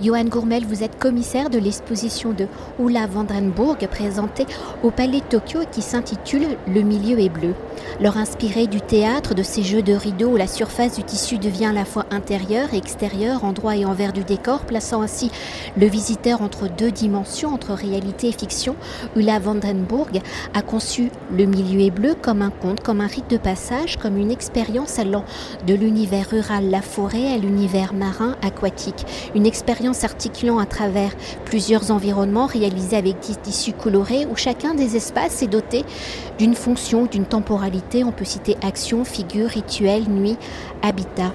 Johan Gourmel, vous êtes commissaire de l'exposition de Ulla Vandenburg présentée au Palais de Tokyo qui s'intitule Le milieu est bleu. Leur inspiré du théâtre, de ces jeux de rideaux où la surface du tissu devient à la fois intérieure et extérieure, endroit et envers du décor, plaçant ainsi le visiteur entre deux dimensions, entre réalité et fiction, Ulla Vandenburg a conçu Le milieu est bleu comme un conte, comme un rite de passage, comme une expérience allant de l'univers rural, la forêt, l'univers marin aquatique. Une expérience articulant à travers plusieurs environnements réalisés avec des tissus colorés où chacun des espaces est doté d'une fonction, d'une temporalité. On peut citer action, figure, rituel, nuit, habitat.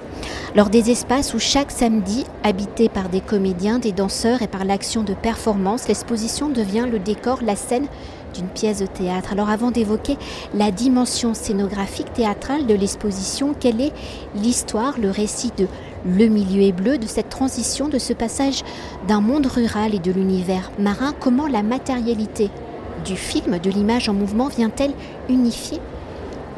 Lors des espaces où chaque samedi, habité par des comédiens, des danseurs et par l'action de performance, l'exposition devient le décor, la scène d'une pièce de théâtre. Alors avant d'évoquer la dimension scénographique théâtrale de l'exposition, quelle est l'histoire, le récit de Le milieu est bleu, de cette transition, de ce passage d'un monde rural et de l'univers marin. Comment la matérialité du film, de l'image en mouvement, vient-elle unifier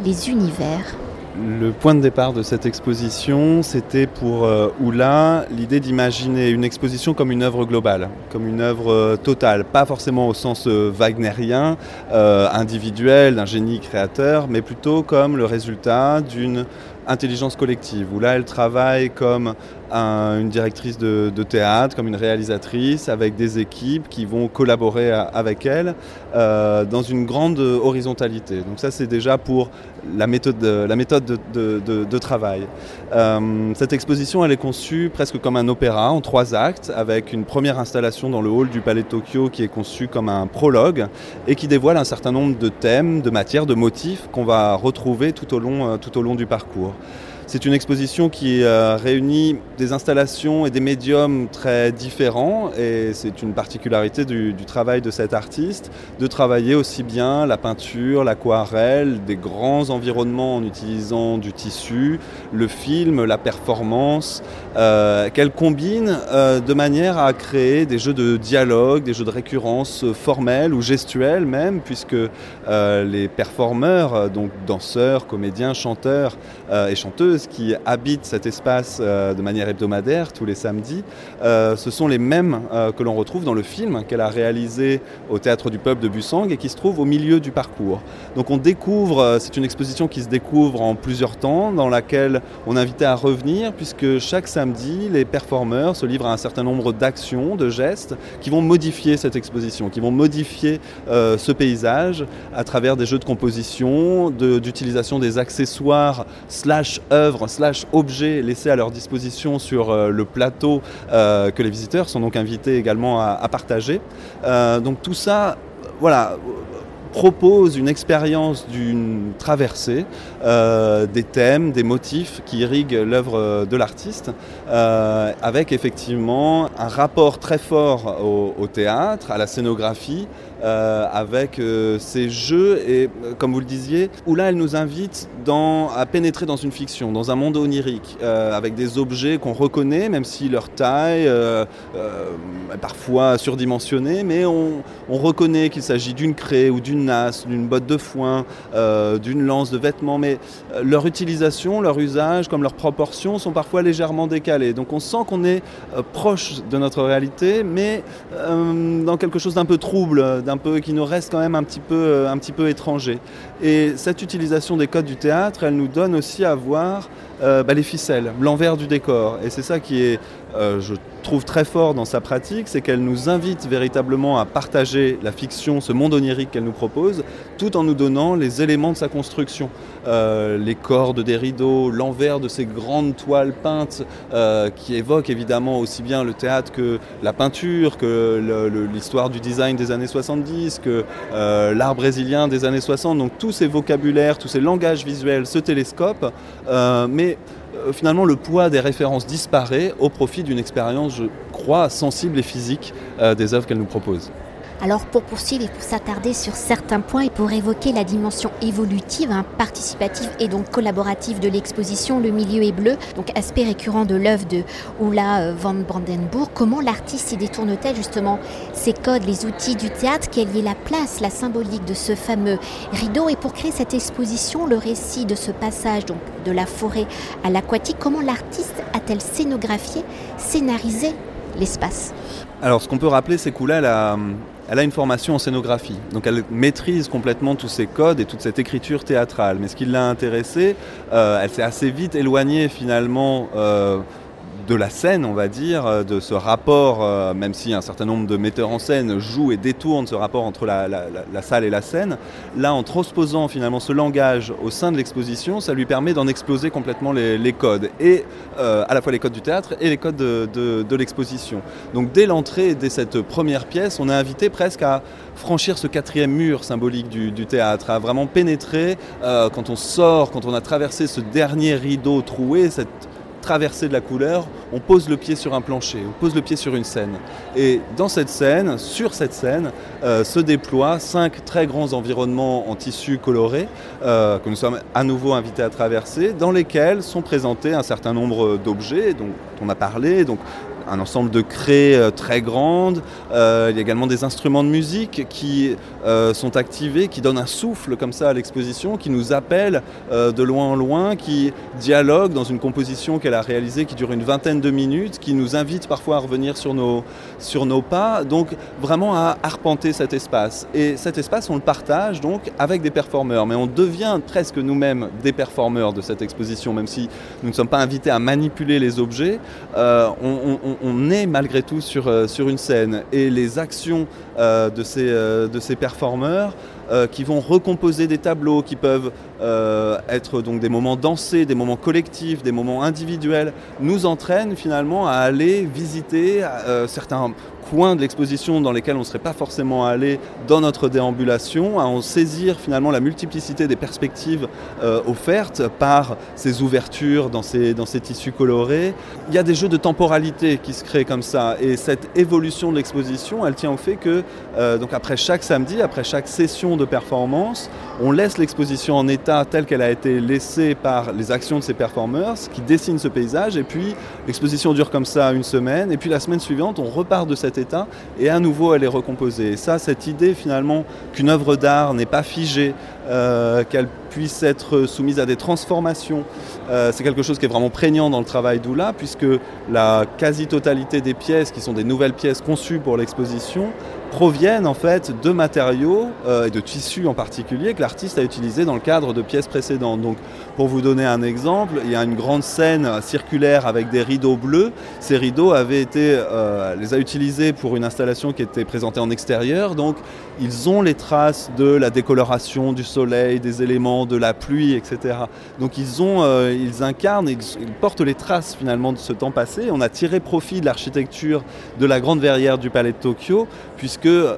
les univers? Le point de départ de cette exposition, c'était pour euh, Oula l'idée d'imaginer une exposition comme une œuvre globale, comme une œuvre euh, totale, pas forcément au sens euh, wagnérien, individuel, d'un génie créateur, mais plutôt comme le résultat d'une intelligence collective, où là elle travaille comme une directrice de, théâtre, comme une réalisatrice, avec des équipes qui vont collaborer avec elle euh, dans une grande horizontalité. Donc ça c'est déjà pour la méthode, de, travail. Euh, cette exposition elle est conçue presque comme un opéra en trois actes, avec une première installation dans le hall du Palais de Tokyo qui est conçue comme un prologue et qui dévoile un certain nombre de thèmes, de matières, de motifs qu'on va retrouver tout au long, euh, tout au long du parcours. C'est une exposition qui euh, réunit des installations et des médiums très différents et c'est une particularité du, travail de cet artiste de travailler aussi bien la peinture, l'aquarelle, des grands environnements en utilisant du tissu, le film, la performance, euh, qu'elle combine euh, de manière à créer des jeux de dialogue, des jeux de récurrence formels ou gestuels même, puisque les performeurs, donc danseurs, comédiens, chanteurs et chanteuses, qui habitent cet espace euh, de manière hebdomadaire tous les samedis, euh, ce sont les mêmes euh, que l'on retrouve dans le film qu'elle a réalisé au Théâtre du Peuple de Bussang et qui se trouve au milieu du parcours. Donc on découvre, c'est une exposition qui se découvre en plusieurs temps, dans laquelle on invitait à revenir, puisque chaque samedi, les performeurs se livrent à un certain nombre d'actions, de gestes, qui vont modifier cette exposition, qui vont modifier ce paysage à travers des jeux de composition, d'utilisation des accessoires slash œuvres slash objets laissés à leur disposition sur euh, le plateau euh, que les visiteurs sont donc invités également à, partager. Euh, donc tout ça, voilà propose une expérience d'une traversée, des thèmes, des motifs qui irriguent l'œuvre de l'artiste, avec effectivement un rapport très fort au, théâtre, à la scénographie, euh, avec euh, ces jeux et euh, comme vous le disiez, où là elle nous invite à pénétrer dans une fiction, dans un monde onirique, avec des objets qu'on reconnaît, même si leur taille est parfois surdimensionnée, mais on, on reconnaît qu'il s'agit d'une craie ou d'une nasse, d'une botte de foin, d'une lance de vêtements, mais leur utilisation, leur usage, comme leurs proportions sont parfois légèrement décalées. Donc on sent qu'on est proche de notre réalité, mais dans quelque chose d'un peu trouble, qui nous reste quand même un petit peu, euh, un petit peu étranger. Et cette utilisation des codes du théâtre, elle nous donne aussi à voir euh, bah, les ficelles, l'envers du décor. Et c'est ça qui est, euh, je trouve très fort dans sa pratique, c'est qu'elle nous invite véritablement à partager la fiction, ce monde onirique qu'elle nous propose, tout en nous donnant les éléments de sa construction. Euh, les cordes des rideaux, l'envers de ces grandes toiles peintes qui évoquent évidemment aussi bien le théâtre que la peinture, que l'histoire du design des années 70, que l'art brésilien des années 60. Donc tous ces vocabulaires, tous ces langages visuels, ce télescope, mais euh, finalement le poids des références disparaît au profit d'une expérience, je crois, sensible et physique euh, des œuvres qu'elle nous propose. Alors pour poursuivre et pour s'attarder sur certains points et pour évoquer la dimension évolutive, hein, participative et donc collaborative de l'exposition Le milieu est bleu, donc aspect récurrent de l'œuvre de Oula euh, van Brandenburg, comment l'artiste y détourne-t-elle justement ses codes, les outils du théâtre, quelle est la place, la symbolique de ce fameux rideau et pour créer cette exposition, le récit de ce passage de la forêt à l'aquatique, comment l'artiste a-t-elle scénographié, scénarisé l'espace? Alors ce qu'on peut rappeler, c'est qu'Oula, elle a, elle a une formation en scénographie. Donc elle maîtrise complètement tous ces codes et toute cette écriture théâtrale. Mais ce qui l'a intéressée, euh, elle s'est assez vite éloignée finalement euh, de la scène, on va dire, euh, de ce rapport, euh, même si un certain nombre de metteurs en scène jouent et détournent ce rapport entre la, salle et la scène, là, en transposant finalement ce langage au sein de l'exposition, ça lui permet d'en exploser complètement les, codes, et euh, à la fois les codes du théâtre et les codes de, l'exposition. Donc dès l'entrée, dès cette première pièce, on est invité presque à franchir ce quatrième mur symbolique du, théâtre, à vraiment pénétrer quand on sort, quand on a traversé ce dernier rideau troué, cette traversée de la couleur, on pose le pied sur un plancher, on pose le pied sur une scène. Et dans cette scène, sur cette scène, euh, se déploient cinq très grands environnements en tissu coloré euh, que nous sommes à nouveau invités à traverser, dans lesquels sont présentés un certain nombre d'objets dont on a parlé, un ensemble de craies euh, très grandes. Euh, il y a également des instruments de musique qui euh, sont activés, qui donnent un souffle comme ça à l'exposition, qui nous appellent de loin en loin, qui dialoguent dans une composition qu'elle a réalisée qui dure une vingtaine de minutes, qui nous invite parfois à revenir sur nos, sur nos pas, donc vraiment à arpenter cet espace. Et cet espace, on le partage donc avec des performeurs, mais on devient presque nous-mêmes des performeurs de cette exposition, même si nous ne sommes pas invités à manipuler les objets. Est malgré tout sur, euh, sur une scène. Et les actions euh, euh, de ces performeurs qui vont recomposer des tableaux, qui peuvent être donc des moments dansés, des moments collectifs, des moments individuels, nous entraînent finalement à aller visiter certains coins de l'exposition dans lesquels on ne serait pas forcément allé dans notre déambulation, à en saisir finalement la multiplicité des perspectives euh, offertes par ces ouvertures dans ces, dans ces tissus colorés. Il y a des jeux de temporalité qui se créent comme ça et cette évolution de l'exposition, elle tient au fait que euh, donc après chaque samedi, après chaque session de performance, on laisse l'exposition en état telle qu'elle a été laissée par les actions de ces performeurs qui dessinent ce paysage. Et puis l'exposition dure comme ça une semaine. Et puis la semaine suivante on repart de cet état et à nouveau elle est recomposée. Et ça, cette idée finalement qu'une œuvre d'art n'est pas figée, euh, qu'elle puisse être soumise à des transformations, euh, c'est quelque chose qui est vraiment prégnant dans le travail d'Oula, puisque la quasi-totalité des pièces, qui sont des nouvelles pièces conçues pour l'exposition, proviennent en fait de matériaux euh, et de tissus en particulier que l'artiste a utilisé dans le cadre de pièces précédentes. Donc, pour vous donner un exemple, il y a une grande scène circulaire avec des rideaux bleus. Ces rideaux avaient été, les a utilisés pour une installation qui était présentée en extérieur. Donc, ils ont les traces de la décoloration du des éléments de la pluie, etc. Donc, ils ont, euh, ils incarnent, ils, portent les traces finalement de ce temps passé. On a tiré profit de l'architecture de la grande verrière du palais de Tokyo, puisque que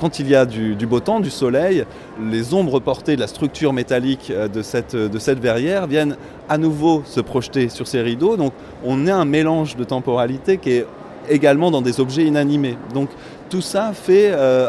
quand il y a du, beau temps, du soleil, les ombres portées de la structure métallique euh, de cette, de cette verrière viennent à nouveau se projeter sur ces rideaux. Donc on a un mélange de temporalité qui est également dans des objets inanimés. Donc tout ça fait euh,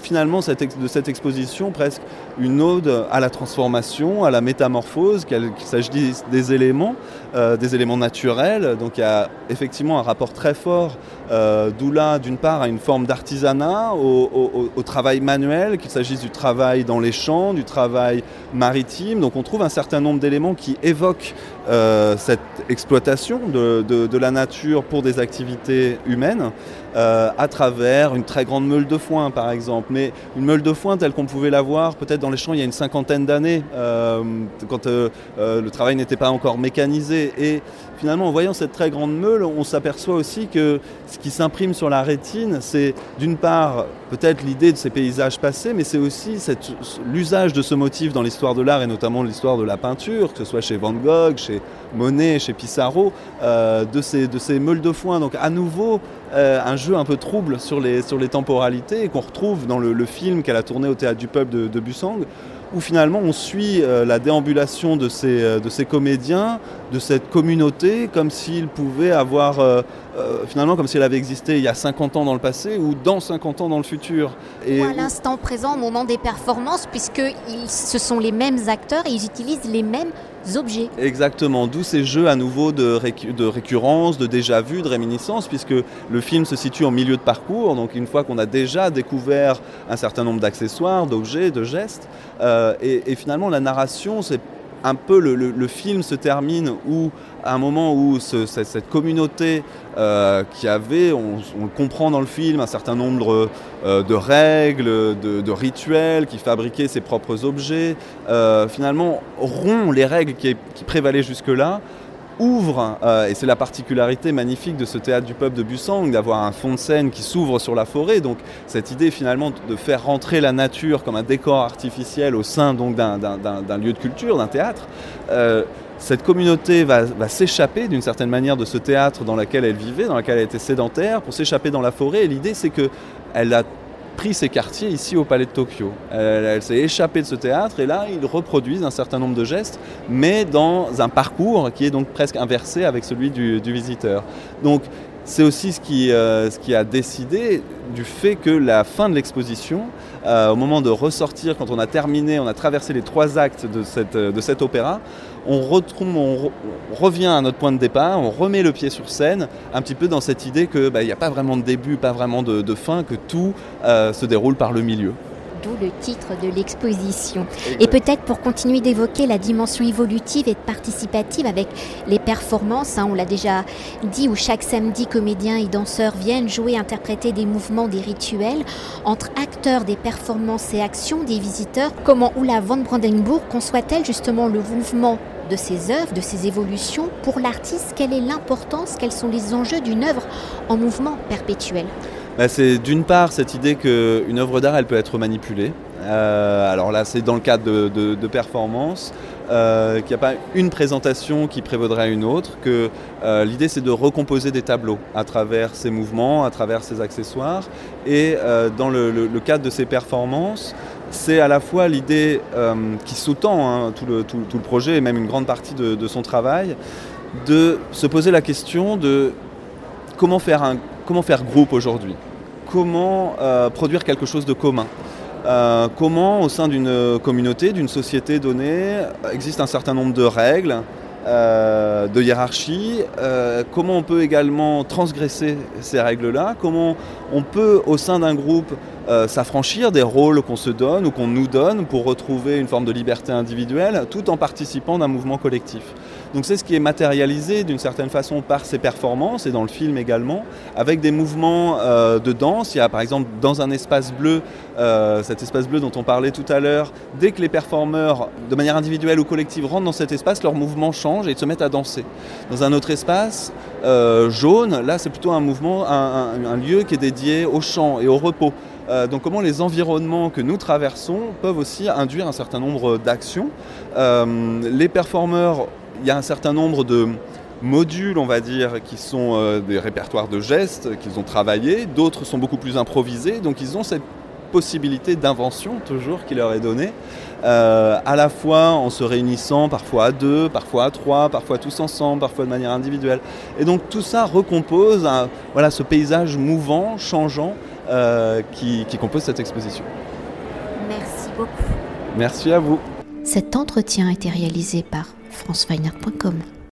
finalement de cette exposition presque une ode à la transformation, à la métamorphose, qu'il s'agisse des éléments, euh, des éléments naturels. Donc il y a effectivement un rapport très fort euh, d'Oula d'une part à une forme d'artisanat, au, travail manuel, qu'il s'agisse du travail dans les champs, du travail maritime. Donc on trouve un certain nombre d'éléments qui évoquent euh, cette exploitation de, la nature pour des activités humaines. À travers une très grande meule de foin par exemple. Mais une meule de foin telle qu'on pouvait la voir peut-être dans les champs il y a une cinquantaine d'années, euh, quand euh, le travail n'était pas encore mécanisé. Et finalement en voyant cette très grande meule, on s'aperçoit aussi que ce qui s'imprime sur la rétine, c'est d'une part peut-être l'idée de ces paysages passés, mais c'est aussi l'usage de ce motif dans l'histoire de l'art et notamment l'histoire de la peinture, que ce soit chez Van Gogh, chez Monet, chez Pissarro, de ces meules de foin. Donc à nouveau, euh, un jeu un peu trouble sur les, sur les temporalités qu'on retrouve dans le, film qu'elle a tourné au Théâtre du Peuple de, de Bussang, où finalement on suit la déambulation de ces, de ces comédiens, de cette communauté, comme s'ils pouvaient avoir finalement comme si elle avait existé il y a 50 ans dans le passé ou dans 50 ans dans le futur. Et ou à l'instant présent, au moment des performances, puisque ce sont les mêmes acteurs et ils utilisent les mêmes objets. Exactement, d'où ces jeux à nouveau de, de récurrence, de déjà-vu, de réminiscence, puisque le film se situe en milieu de parcours, donc une fois qu'on a déjà découvert un certain nombre d'accessoires, d'objets, de gestes, euh, et, finalement la narration, c'est un peu le, film se termine où, à un moment où cette communauté euh, qui avait, on, le comprend dans le film, un certain nombre euh, de règles, de, rituels, qui fabriquaient ses propres objets, euh, finalement rompt les règles qui, qui prévalaient jusque-là ouvre, et c'est la particularité magnifique de ce théâtre du peuple de Bussang, d'avoir un fond de scène qui s'ouvre sur la forêt. Donc cette idée finalement de faire rentrer la nature comme un décor artificiel au sein d'un lieu de culture, d'un théâtre cette communauté va, s'échapper d'une certaine manière de ce théâtre dans lequel elle vivait, dans lequel elle était sédentaire, pour s'échapper dans la forêt. Et l'idée, c'est qu'elle a pris ses quartiers ici au Palais de Tokyo. Elle, s'est échappée de ce théâtre et là, ils reproduisent un certain nombre de gestes, mais dans un parcours qui est donc presque inversé avec celui du, visiteur. Donc, c'est aussi ce qui, euh, ce qui a décidé du fait que la fin de l'exposition, euh, au moment de ressortir, quand on a terminé, on a traversé les trois actes de, cette, de cet opéra, on, retrouve, on, revient à notre point de départ, on remet le pied sur scène, un petit peu dans cette idée qu'il bah, n'y a pas vraiment de début, pas vraiment de, fin, que tout euh, se déroule par le milieu. D'où le titre de l'exposition. Et peut-être pour continuer d'évoquer la dimension évolutive et participative avec les performances, hein, on l'a déjà dit, où chaque samedi comédiens et danseurs viennent jouer, interpréter des mouvements, des rituels, entre acteurs des performances et actions des visiteurs, comment Oula van Brandenburg conçoit-elle justement le mouvement de ses œuvres, de ses évolutions Pour l'artiste, quelle est l'importance, quels sont les enjeux d'une œuvre en mouvement perpétuel? Bah, c'est d'une part cette idée qu'une œuvre d'art, elle peut être manipulée. Euh, alors là, c'est dans le cadre de, de, performance, euh, qu'il n'y a pas une présentation qui prévaudrait une autre, que euh, l'idée c'est de recomposer des tableaux à travers ces mouvements, à travers ces accessoires. Et dans le, cadre de ces performances, c'est à la fois l'idée qui sous-tend hein, tout, le, projet et même une grande partie de, son travail, de se poser la question de comment faire, un, comment faire groupe aujourd'hui? Comment euh, produire quelque chose de commun? Euh, comment, au sein d'une communauté, d'une société donnée, existe un certain nombre de règles, euh, de hiérarchie, comment on peut également transgresser ces règles-là, comment on peut, au sein d'un groupe, s'affranchir des rôles qu'on se donne ou qu'on nous donne pour retrouver une forme de liberté individuelle, tout en participant d'un mouvement collectif. Donc c'est ce qui est matérialisé d'une certaine façon par ces performances et dans le film également, avec des mouvements euh, de danse. Il y a par exemple dans un espace bleu, euh, cet espace bleu dont on parlait tout à l'heure, dès que les performeurs, de manière individuelle ou collective, rentrent dans cet espace, leur mouvement change et ils se mettent à danser. Dans un autre espace, euh, jaune, là c'est plutôt un mouvement, un, lieu qui est dédié au chant et au repos. donc comment les environnements que nous traversons peuvent aussi induire un certain nombre d'actions. les performeurs il y a un certain nombre de modules, on va dire, qui sont euh, des répertoires de gestes qu'ils ont travaillés, d'autres sont beaucoup plus improvisés, donc ils ont cette possibilité d'invention toujours qui leur est donnée, euh, à la fois en se réunissant parfois à deux, parfois à trois, parfois tous ensemble, parfois de manière individuelle. Et donc tout ça recompose voilà, ce paysage mouvant, changeant, euh, qui, qui compose cette exposition. Merci beaucoup. Merci à vous. Cet entretien a été réalisé par franceweiner.com.